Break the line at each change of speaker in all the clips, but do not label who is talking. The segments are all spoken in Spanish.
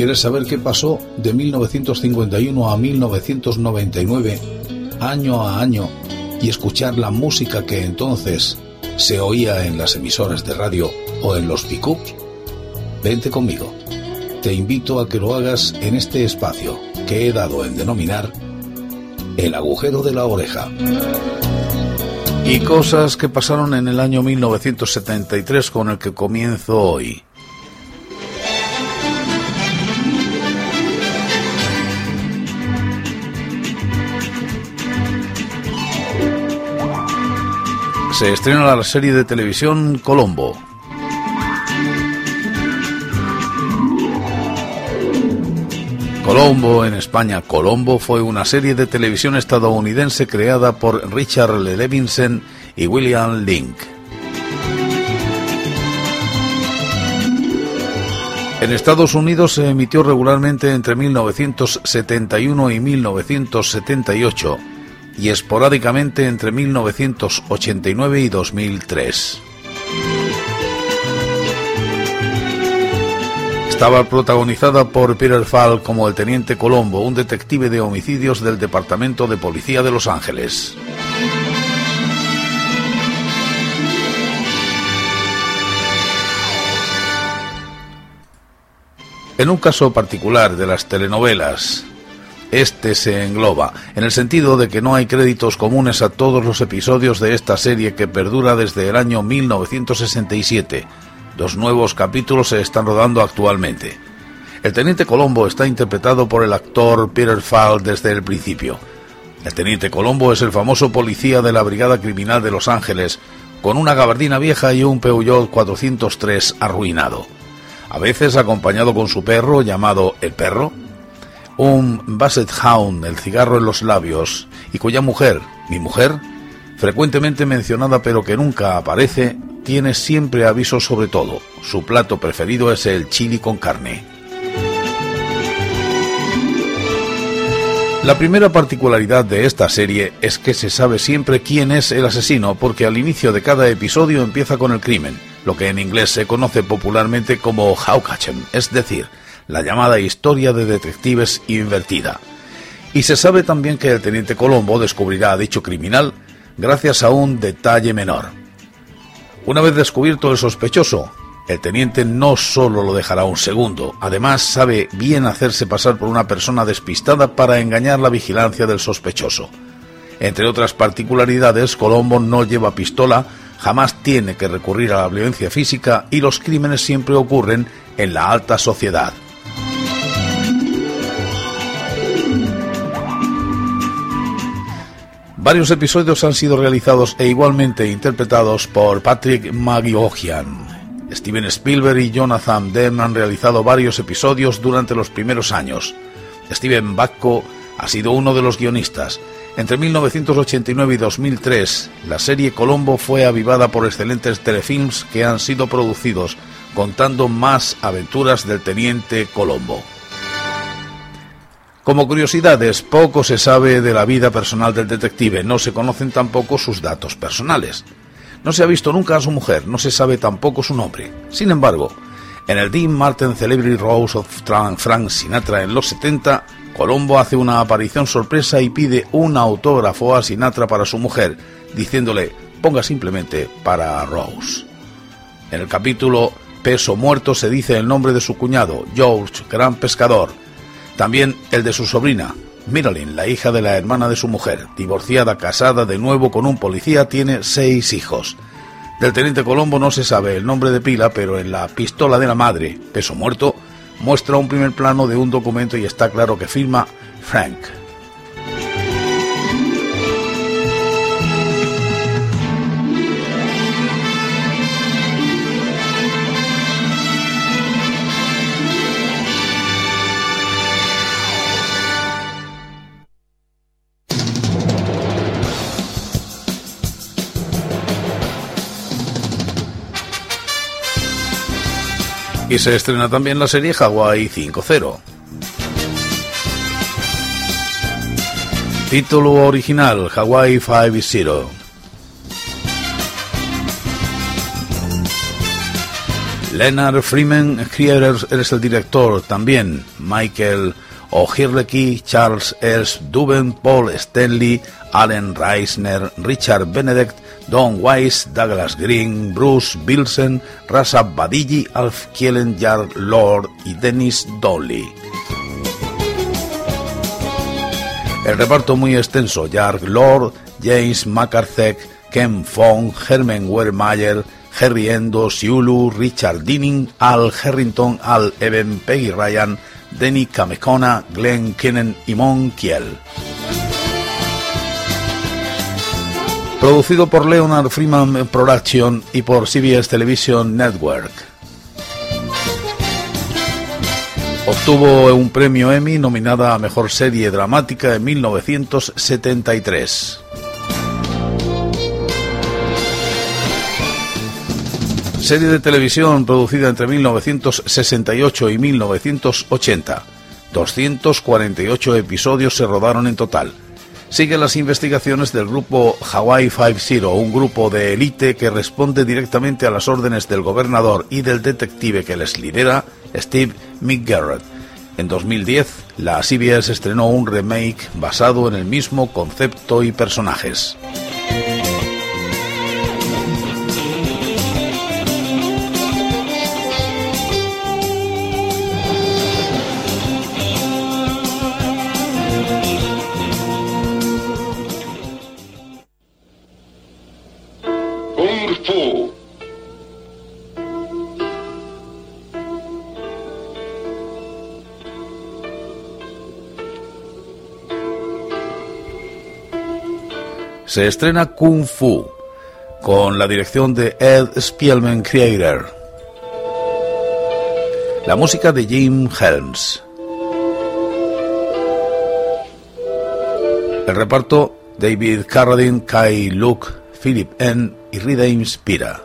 ¿Quieres saber qué pasó de 1951 a 1999, año a año, y escuchar la música que entonces se oía en las emisoras de radio o en los pickups? Vente conmigo. Te invito a que lo hagas en este espacio que he dado en denominar el agujero de la oreja. Y cosas que pasaron en el año 1973 con el que comienzo hoy. Se estrena la serie de televisión Colombo. Colombo en España. Colombo fue una serie de televisión estadounidense creada por Richard Levinson y William Link. En Estados Unidos se emitió regularmente entre 1971 y 1978 y esporádicamente entre 1989 y 2003. Estaba protagonizada por Peter Falk como el teniente Colombo, un detective de homicidios del Departamento de Policía de Los Ángeles. En un caso particular de las telenovelas, este se engloba, en el sentido de que no hay créditos comunes a todos los episodios de esta serie que perdura desde el año 1967 Dos nuevos capítulos se están rodando actualmente. El teniente Colombo está interpretado por el actor Peter Falk desde el principio. El teniente Colombo es el famoso policía de la Brigada Criminal de Los Ángeles, con una gabardina vieja y un Peugeot 403 arruinado. A veces acompañado con su perro llamado el perro, un Basset Hound, el cigarro en los labios, y cuya mujer, mi mujer, frecuentemente mencionada pero que nunca aparece, tiene siempre aviso sobre todo. Su plato preferido es el chili con carne. La primera particularidad de esta serie es que se sabe siempre quién es el asesino porque al inicio de cada episodio empieza con el crimen, lo que en inglés se conoce popularmente como Howcatchem, es decir, la llamada historia de detectives invertida. Y se sabe también que el teniente Colombo descubrirá a dicho criminal gracias a un detalle menor. Una vez descubierto el sospechoso, el teniente no solo lo dejará un segundo, además sabe bien hacerse pasar por una persona despistada para engañar la vigilancia del sospechoso. Entre otras particularidades, Colombo no lleva pistola, jamás tiene que recurrir a la violencia física y los crímenes siempre ocurren en la alta sociedad. Varios episodios han sido realizados e igualmente interpretados por Patrick Magiogian. Steven Spielberg y Jonathan Demme han realizado varios episodios durante los primeros años. Steven Bacco ha sido uno de los guionistas. Entre 1989 y 2003, la serie Colombo fue avivada por excelentes telefilms que han sido producidos, contando más aventuras del teniente Colombo. Como curiosidades, poco se sabe de la vida personal del detective, no se conocen tampoco sus datos personales. No se ha visto nunca a su mujer, no se sabe tampoco su nombre. Sin embargo, en el Dean Martin Celebrity Rose of Frank Sinatra en los 70, Colombo hace una aparición sorpresa y pide un autógrafo a Sinatra para su mujer, diciéndole ponga simplemente para Rose. En el capítulo Peso Muerto se dice el nombre de su cuñado, George, gran pescador, también el de su sobrina, Marilyn, la hija de la hermana de su mujer, divorciada, casada de nuevo con un policía, tiene seis hijos. Del teniente Colombo no se sabe el nombre de pila, pero en la pistola de la madre, peso muerto, muestra un primer plano de un documento y está claro que firma Frank. Y se estrena también la serie Hawaii 5.0. Título original Hawaii 5.0. Leonard Freeman es el director también. Michael O'Hirlecky, Charles S. Duben, Paul Stanley, Allen Reisner, Richard Benedict, Don Weiss, Douglas Green, Bruce Bilsen, Rasa Badigi, Alf Kielen, Jar Lord y Dennis Dolly. El reparto muy extenso, Jark Lord, James McCarthy, Ken Fong, Herman Wermeyer, Harry Endo, Siulu, Richard Dinning, Al Harrington, Al Eben, Peggy Ryan, Denny Kamekona, Glenn Kennan y Mon Kiel. Producido por Leonard Freeman Production y por CBS Television Network. Obtuvo un premio Emmy nominada a Mejor Serie Dramática en 1973. Serie de televisión producida entre 1968 y 1980. 248 episodios se rodaron en total. Sigue las investigaciones del grupo Hawaii Five-Zero, un grupo de élite que responde directamente a las órdenes del gobernador y del detective que les lidera, Steve McGarrett. En 2010, la CBS estrenó un remake basado en el mismo concepto y personajes. Se estrena Kung Fu con la dirección de Ed Spielman Creator. La música de Jim Helms. El reparto David Carradine, Kai Luke, Philip N. y Rida Inspira.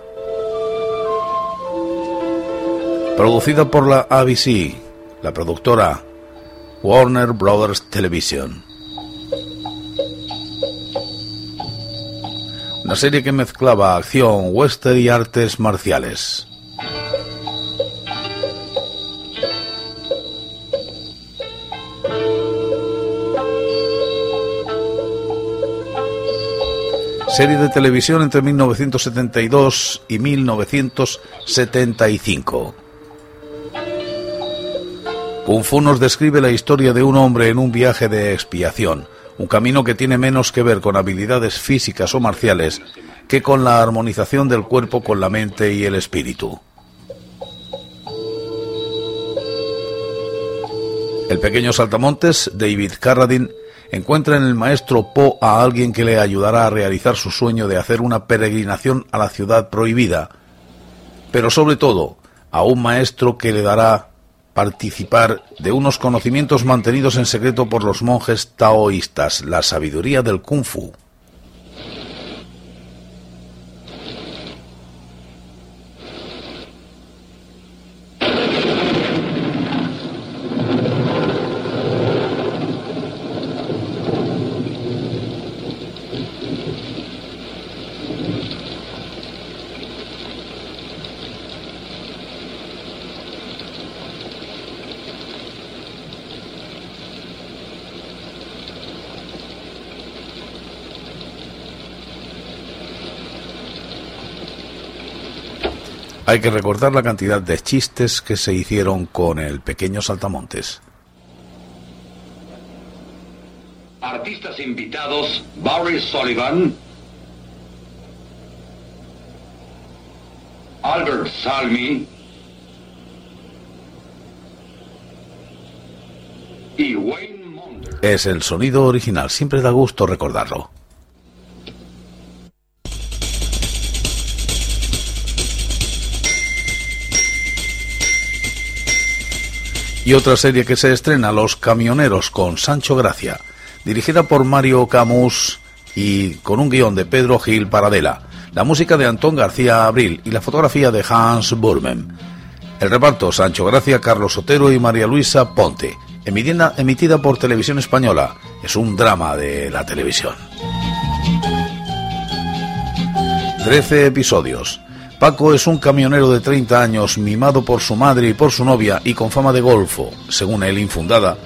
Producida por la ABC, la productora Warner Brothers Television. Una serie que mezclaba acción, western y artes marciales. Serie de televisión entre 1972 y 1975. Kung Fu nos describe la historia de un hombre en un viaje de expiación un camino que tiene menos que ver con habilidades físicas o marciales que con la armonización del cuerpo con la mente y el espíritu. El pequeño saltamontes, David Carradine, encuentra en el maestro Po a alguien que le ayudará a realizar su sueño de hacer una peregrinación a la ciudad prohibida, pero sobre todo a un maestro que le dará participar de unos conocimientos mantenidos en secreto por los monjes taoístas, la sabiduría del kung fu. Hay que recordar la cantidad de chistes que se hicieron con el pequeño saltamontes.
Artistas invitados, Barry Sullivan, Albert Salmi y Wayne Monder.
Es el sonido original, siempre da gusto recordarlo. Y otra serie que se estrena, Los Camioneros, con Sancho Gracia, dirigida por Mario Camus y con un guion de Pedro Gil Paradela, la música de Antón García Abril y la fotografía de Hans Burmen. El reparto, Sancho Gracia, Carlos Sotero y María Luisa Ponte, emitida, emitida por Televisión Española. Es un drama de la televisión. Trece episodios Paco es un camionero de 30 años, mimado por su madre y por su novia y con fama de golfo, según él infundada.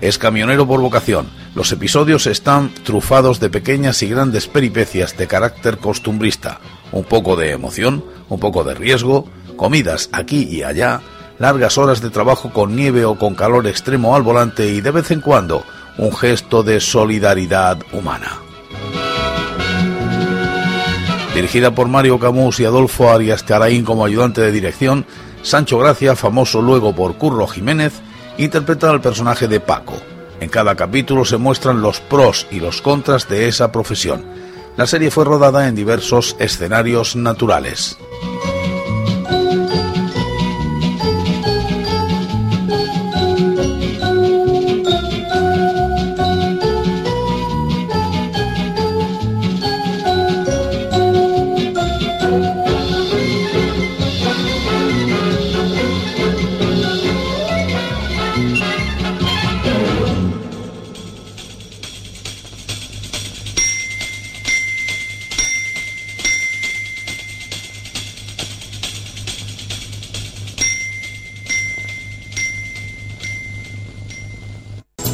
Es camionero por vocación. Los episodios están trufados de pequeñas y grandes peripecias de carácter costumbrista, un poco de emoción, un poco de riesgo, comidas aquí y allá, largas horas de trabajo con nieve o con calor extremo al volante y de vez en cuando un gesto de solidaridad humana dirigida por Mario Camus y Adolfo Arias Caraín como ayudante de dirección, Sancho Gracia, famoso luego por Curro Jiménez, interpreta al personaje de Paco. En cada capítulo se muestran los pros y los contras de esa profesión. La serie fue rodada en diversos escenarios naturales.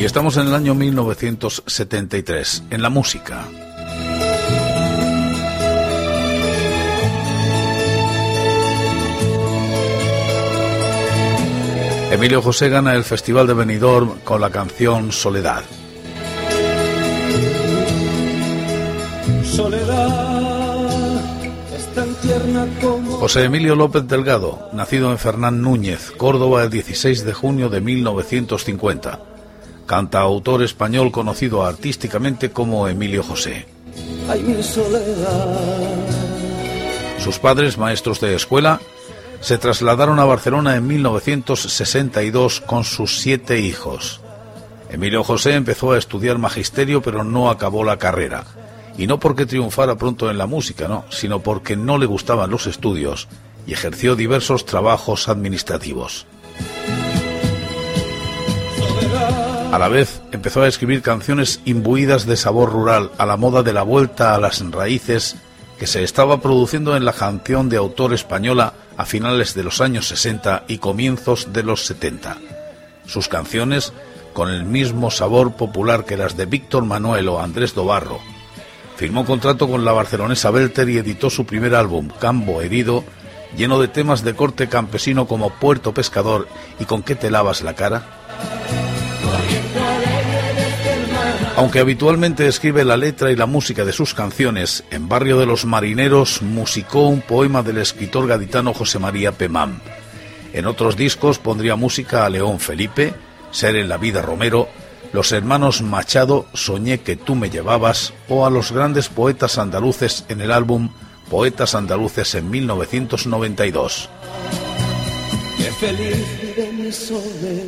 Y estamos en el año 1973, en la música. Emilio José gana el Festival de Benidorm con la canción Soledad. José Emilio López Delgado, nacido en Fernán Núñez, Córdoba, el 16 de junio de 1950 cantautor español conocido artísticamente como Emilio José. Sus padres, maestros de escuela, se trasladaron a Barcelona en 1962 con sus siete hijos. Emilio José empezó a estudiar magisterio pero no acabó la carrera. Y no porque triunfara pronto en la música, no, sino porque no le gustaban los estudios y ejerció diversos trabajos administrativos. A la vez empezó a escribir canciones imbuidas de sabor rural, a la moda de la vuelta a las raíces que se estaba produciendo en la canción de autor española a finales de los años 60 y comienzos de los 70. Sus canciones, con el mismo sabor popular que las de Víctor Manuel o Andrés Dobarro. Firmó contrato con la barcelonesa Belter y editó su primer álbum, Cambo Herido, lleno de temas de corte campesino como Puerto Pescador y Con qué te lavas la cara. Aunque habitualmente escribe la letra y la música de sus canciones, en Barrio de los Marineros musicó un poema del escritor gaditano José María Pemán. En otros discos pondría música a León Felipe, Ser en la vida Romero, los hermanos Machado, Soñé que tú me llevabas, o a los grandes poetas andaluces en el álbum Poetas Andaluces en 1992.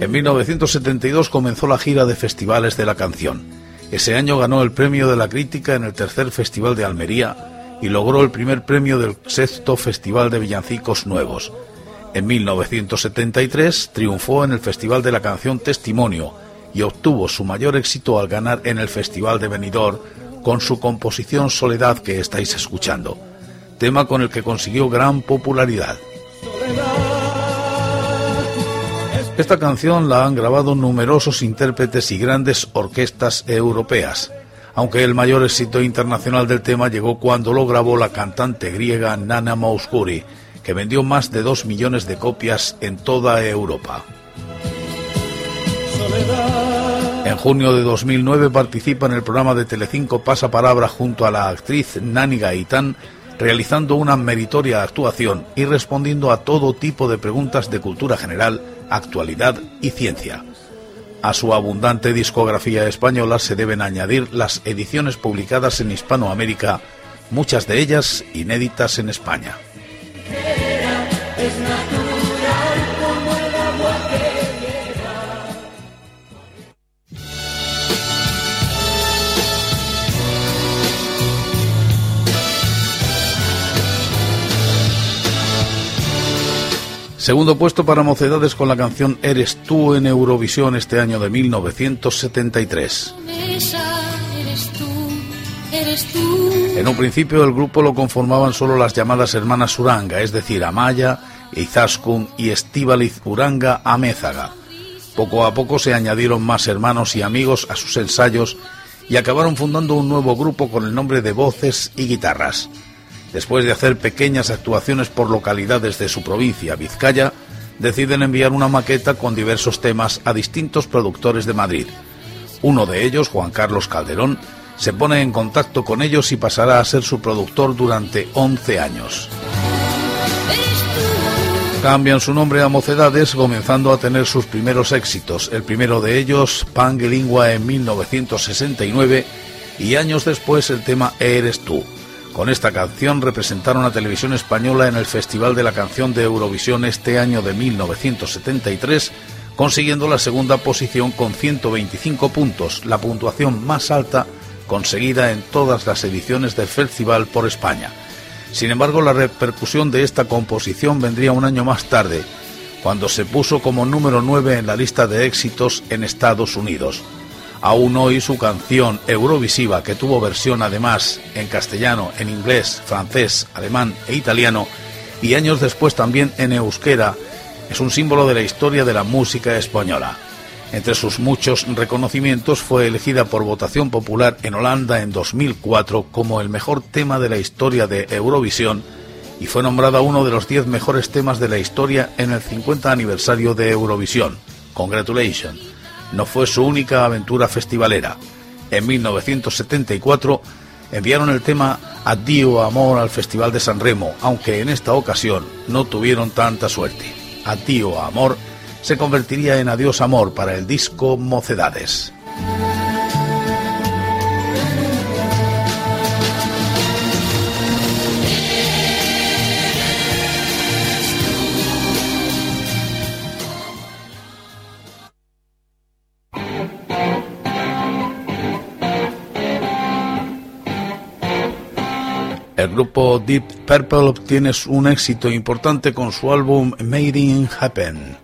En 1972 comenzó la gira de festivales de la canción. Ese año ganó el premio de la crítica en el tercer Festival de Almería y logró el primer premio del sexto Festival de Villancicos Nuevos. En 1973 triunfó en el Festival de la Canción Testimonio y obtuvo su mayor éxito al ganar en el Festival de Benidorm con su composición Soledad que estáis escuchando, tema con el que consiguió gran popularidad. Esta canción la han grabado numerosos intérpretes y grandes orquestas europeas, aunque el mayor éxito internacional del tema llegó cuando lo grabó la cantante griega Nana Mouskouri, que vendió más de dos millones de copias en toda Europa. En junio de 2009 participa en el programa de Telecinco Pasa Palabra junto a la actriz Nani Gaitán, realizando una meritoria actuación y respondiendo a todo tipo de preguntas de cultura general actualidad y ciencia. A su abundante discografía española se deben añadir las ediciones publicadas en Hispanoamérica, muchas de ellas inéditas en España. Segundo puesto para Mocedades con la canción Eres tú en Eurovisión este año de 1973. En un principio el grupo lo conformaban solo las llamadas hermanas Uranga, es decir, Amaya, Izaskun y Estíbaliz Uranga Amézaga. Poco a poco se añadieron más hermanos y amigos a sus ensayos y acabaron fundando un nuevo grupo con el nombre de Voces y Guitarras. Después de hacer pequeñas actuaciones por localidades de su provincia, Vizcaya, deciden enviar una maqueta con diversos temas a distintos productores de Madrid. Uno de ellos, Juan Carlos Calderón, se pone en contacto con ellos y pasará a ser su productor durante 11 años. Cambian su nombre a Mocedades, comenzando a tener sus primeros éxitos. El primero de ellos, Pangelingua en 1969, y años después el tema Eres tú. Con esta canción representaron a Televisión Española en el Festival de la Canción de Eurovisión este año de 1973, consiguiendo la segunda posición con 125 puntos, la puntuación más alta conseguida en todas las ediciones del festival por España. Sin embargo, la repercusión de esta composición vendría un año más tarde, cuando se puso como número 9 en la lista de éxitos en Estados Unidos. Aún hoy su canción Eurovisiva, que tuvo versión además en castellano, en inglés, francés, alemán e italiano, y años después también en euskera, es un símbolo de la historia de la música española. Entre sus muchos reconocimientos fue elegida por votación popular en Holanda en 2004 como el mejor tema de la historia de Eurovisión y fue nombrada uno de los 10 mejores temas de la historia en el 50 aniversario de Eurovisión. Congratulations. No fue su única aventura festivalera. En 1974 enviaron el tema Adiós Amor al Festival de San Remo, aunque en esta ocasión no tuvieron tanta suerte. Adiós Amor se convertiría en Adiós Amor para el disco Mocedades. Deep Purple obtiene un éxito importante con su álbum Made in Happen.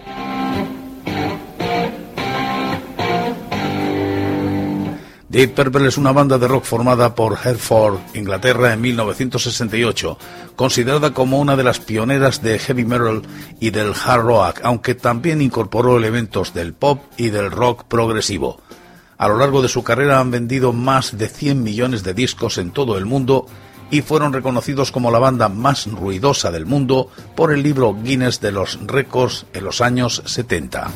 Deep Purple es una banda de rock formada por Hereford, Inglaterra, en 1968, considerada como una de las pioneras de heavy metal y del hard rock, aunque también incorporó elementos del pop y del rock progresivo. A lo largo de su carrera han vendido más de 100 millones de discos en todo el mundo y fueron reconocidos como la banda más ruidosa del mundo por el libro Guinness de los Récords en los años 70.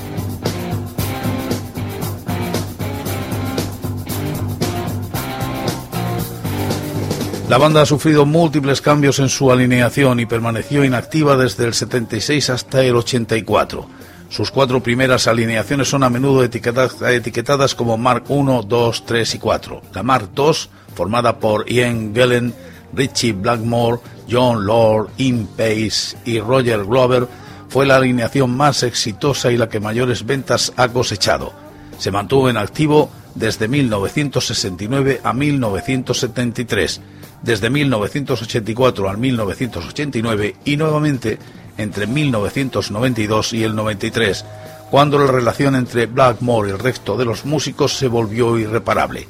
La banda ha sufrido múltiples cambios en su alineación y permaneció inactiva desde el 76 hasta el 84. Sus cuatro primeras alineaciones son a menudo etiquetadas, como Mark 1, 2, 3 y 4. La Mark 2, formada por Ian Gillen, Richie Blackmore, John Lord, Ian Pace y Roger Glover, fue la alineación más exitosa y la que mayores ventas ha cosechado. Se mantuvo en activo desde 1969 a 1973 desde 1984 al 1989 y nuevamente entre 1992 y el 93, cuando la relación entre Blackmore y el resto de los músicos se volvió irreparable.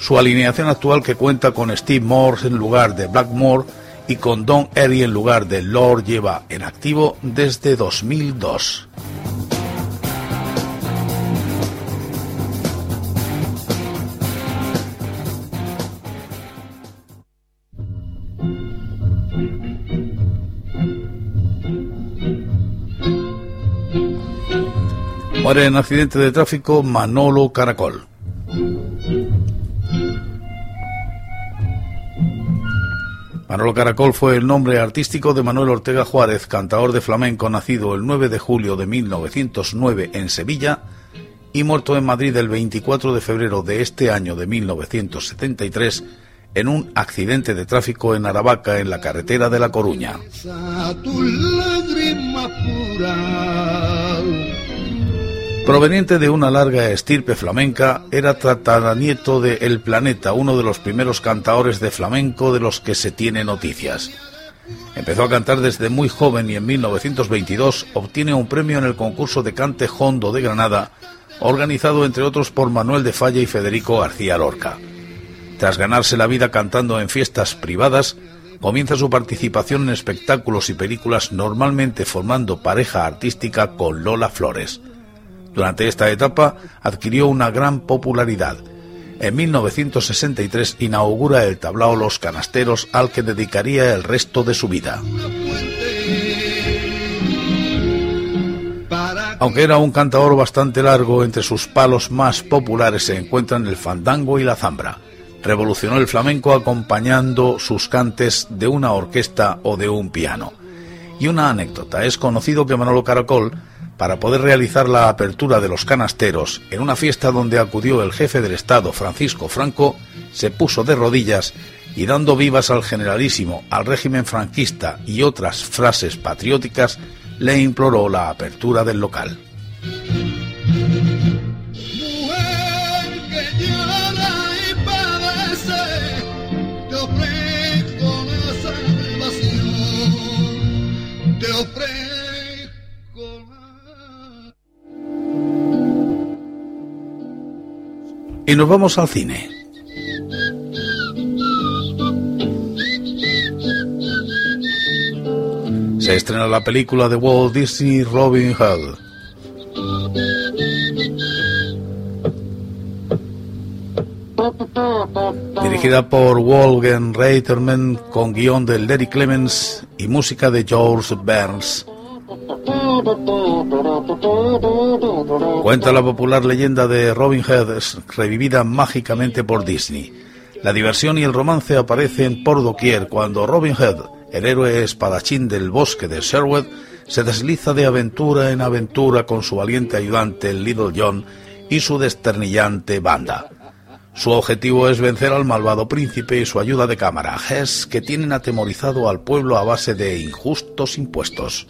Su alineación actual que cuenta con Steve Morse en lugar de Blackmore y con Don Erie en lugar de Lord lleva en activo desde 2002. Muere en accidente de tráfico Manolo Caracol. Manolo Caracol fue el nombre artístico de Manuel Ortega Juárez, cantador de flamenco nacido el 9 de julio de 1909 en Sevilla y muerto en Madrid el 24 de febrero de este año de 1973 en un accidente de tráfico en Aravaca en la carretera de La Coruña. Proveniente de una larga estirpe flamenca, era tataranieto de El Planeta, uno de los primeros cantaores de flamenco de los que se tiene noticias. Empezó a cantar desde muy joven y en 1922 obtiene un premio en el concurso de cante hondo de Granada, organizado entre otros por Manuel de Falla y Federico García Lorca. Tras ganarse la vida cantando en fiestas privadas, comienza su participación en espectáculos y películas normalmente formando pareja artística con Lola Flores. Durante esta etapa adquirió una gran popularidad. En 1963 inaugura el tablao Los Canasteros al que dedicaría el resto de su vida. Aunque era un cantador bastante largo, entre sus palos más populares se encuentran el fandango y la zambra. Revolucionó el flamenco acompañando sus cantes de una orquesta o de un piano. Y una anécdota, es conocido que Manolo Caracol, para poder realizar la apertura de los canasteros en una fiesta donde acudió el jefe del Estado, Francisco Franco, se puso de rodillas y dando vivas al generalísimo, al régimen franquista y otras frases patrióticas, le imploró la apertura del local. Y nos vamos al cine. se estrena la película de Walt Disney Robin Hood. Dirigida por Wolfgang Reiterman con guion de Larry Clemens y música de George Burns. Cuenta la popular leyenda de Robin Hood revivida mágicamente por Disney. La diversión y el romance aparecen por doquier cuando Robin Hood el héroe espadachín del bosque de Sherwood se desliza de aventura en aventura con su valiente ayudante Little John y su desternillante banda. Su objetivo es vencer al malvado príncipe y su ayuda de cámara, Hess, que tienen atemorizado al pueblo a base de injustos impuestos.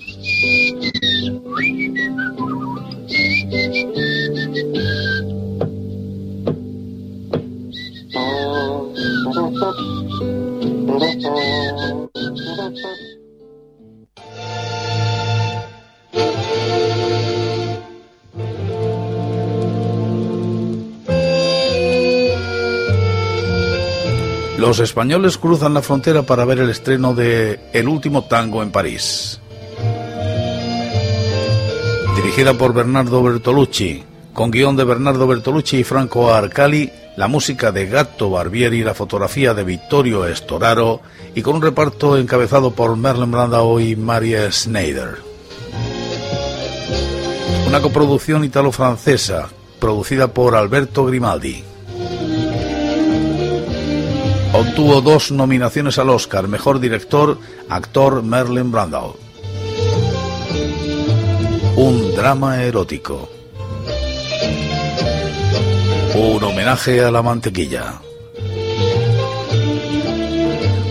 Los españoles cruzan la frontera para ver el estreno de El último tango en París. Dirigida por Bernardo Bertolucci, con guion de Bernardo Bertolucci y Franco Arcali, la música de Gatto Barbieri, la fotografía de Vittorio Estoraro y con un reparto encabezado por Merlin Brandao y Maria Schneider. Una coproducción italo-francesa, producida por Alberto Grimaldi. Obtuvo dos nominaciones al Oscar, Mejor Director, Actor Merlin Brandau. Un drama erótico. Un homenaje a la mantequilla.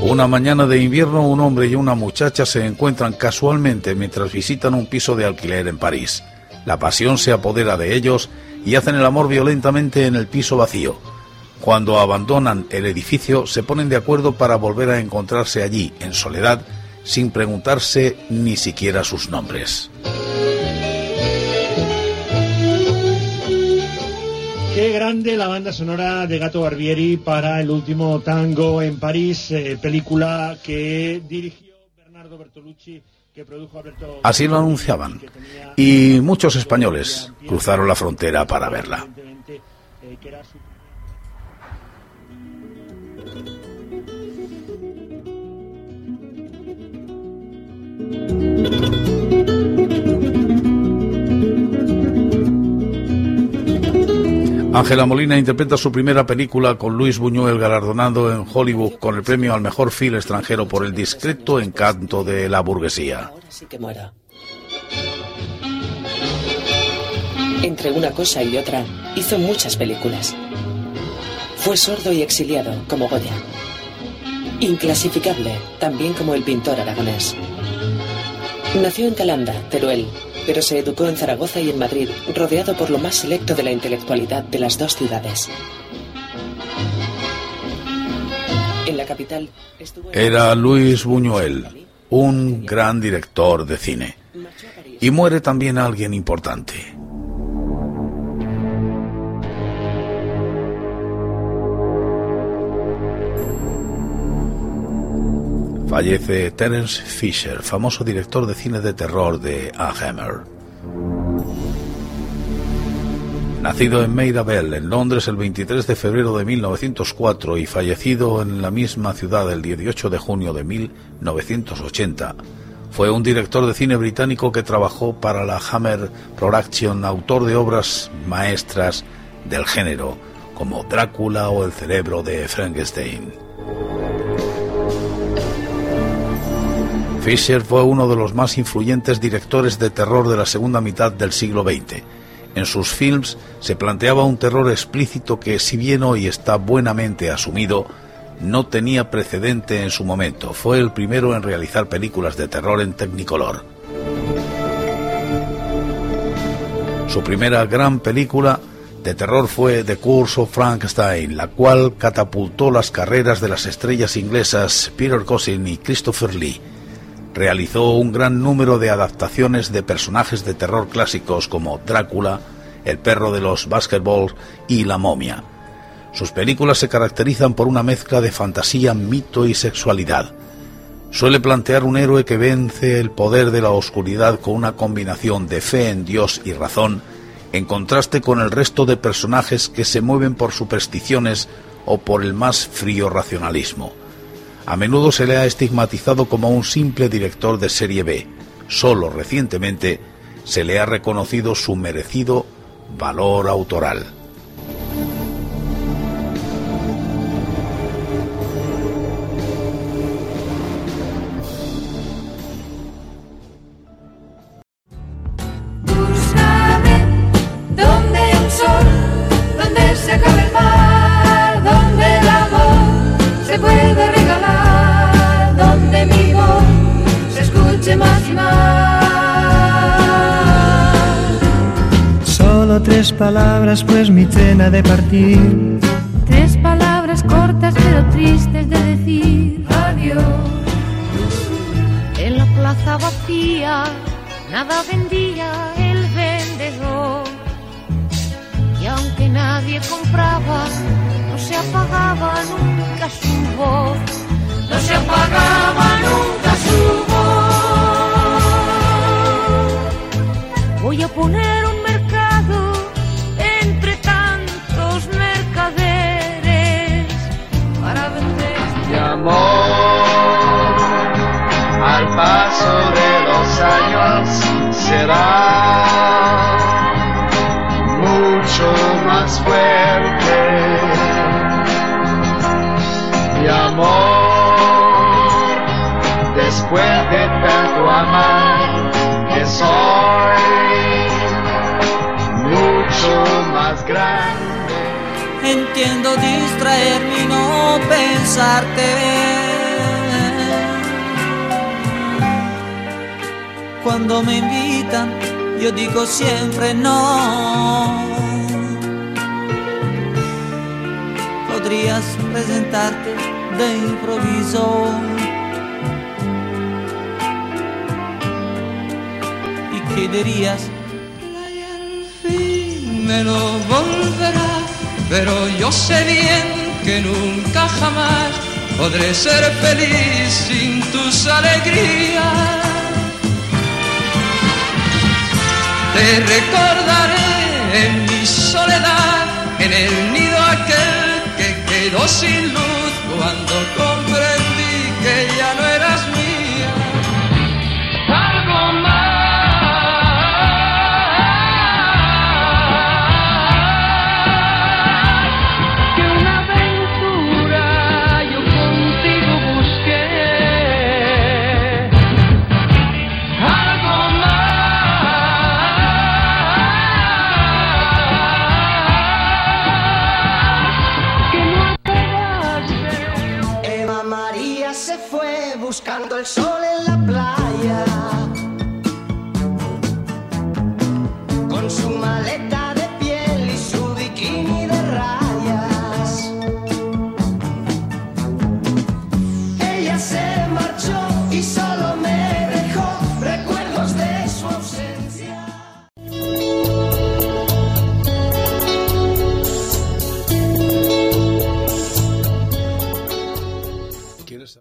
Una mañana de invierno un hombre y una muchacha se encuentran casualmente mientras visitan un piso de alquiler en París. La pasión se apodera de ellos y hacen el amor violentamente en el piso vacío. Cuando abandonan el edificio se ponen de acuerdo para volver a encontrarse allí, en soledad, sin preguntarse ni siquiera sus nombres.
Qué grande la banda sonora de Gato Barbieri para el último tango en París, eh, película que dirigió Bernardo Bertolucci. Que produjo Alberto
Así lo anunciaban. Y muchos españoles cruzaron la frontera para verla. Ángela Molina interpreta su primera película con Luis Buñuel galardonado en Hollywood con el premio al mejor film extranjero por el discreto encanto de la burguesía.
Entre una cosa y otra, hizo muchas películas. Fue sordo y exiliado, como Goya. Inclasificable, también como el pintor aragonés. Nació en Calanda, Teruel, pero se educó en Zaragoza y en Madrid, rodeado por lo más selecto de la intelectualidad de las dos ciudades. En la capital
Era Luis Buñuel, un gran director de cine. Y muere también alguien importante. Fallece Terence Fisher, famoso director de cine de terror de A Hammer. Nacido en Maida Bell, en Londres, el 23 de febrero de 1904 y fallecido en la misma ciudad el 18 de junio de 1980, fue un director de cine británico que trabajó para la Hammer Production, autor de obras maestras del género, como Drácula o El cerebro de Frankenstein. Fisher fue uno de los más influyentes directores de terror de la segunda mitad del siglo XX en sus films se planteaba un terror explícito que, si bien hoy está buenamente asumido, no tenía precedente en su momento. Fue el primero en realizar películas de terror en Technicolor. Su primera gran película de terror fue The Curse of Frankenstein, la cual catapultó las carreras de las estrellas inglesas Peter Cushing y Christopher Lee. Realizó un gran número de adaptaciones de personajes de terror clásicos como Drácula, El perro de los basketballs y La momia. Sus películas se caracterizan por una mezcla de fantasía, mito y sexualidad. Suele plantear un héroe que vence el poder de la oscuridad con una combinación de fe en Dios y razón, en contraste con el resto de personajes que se mueven por supersticiones o por el más frío racionalismo. A menudo se le ha estigmatizado como un simple director de serie B. Solo recientemente se le ha reconocido su merecido valor autoral.
Palabras, pues mi cena de partir.
Tres palabras cortas pero tristes de decir adiós. En la plaza vacía, nada vendía el vendedor. Y aunque nadie compraba, no se apagaba nunca su voz. No se apagaba nunca su voz. Voy a poner
paso de los años será mucho más fuerte. Mi amor, después de tanto amar, que soy mucho más grande.
Entiendo distraerme y no pensarte. Cuando me invitan, yo digo siempre no. Podrías presentarte de improviso. ¿Y qué dirías? al fin me lo volverás pero yo sé bien que nunca jamás podré ser feliz sin tus alegrías. Te recordaré en mi soledad, en el nido aquel que quedó sin luz cuando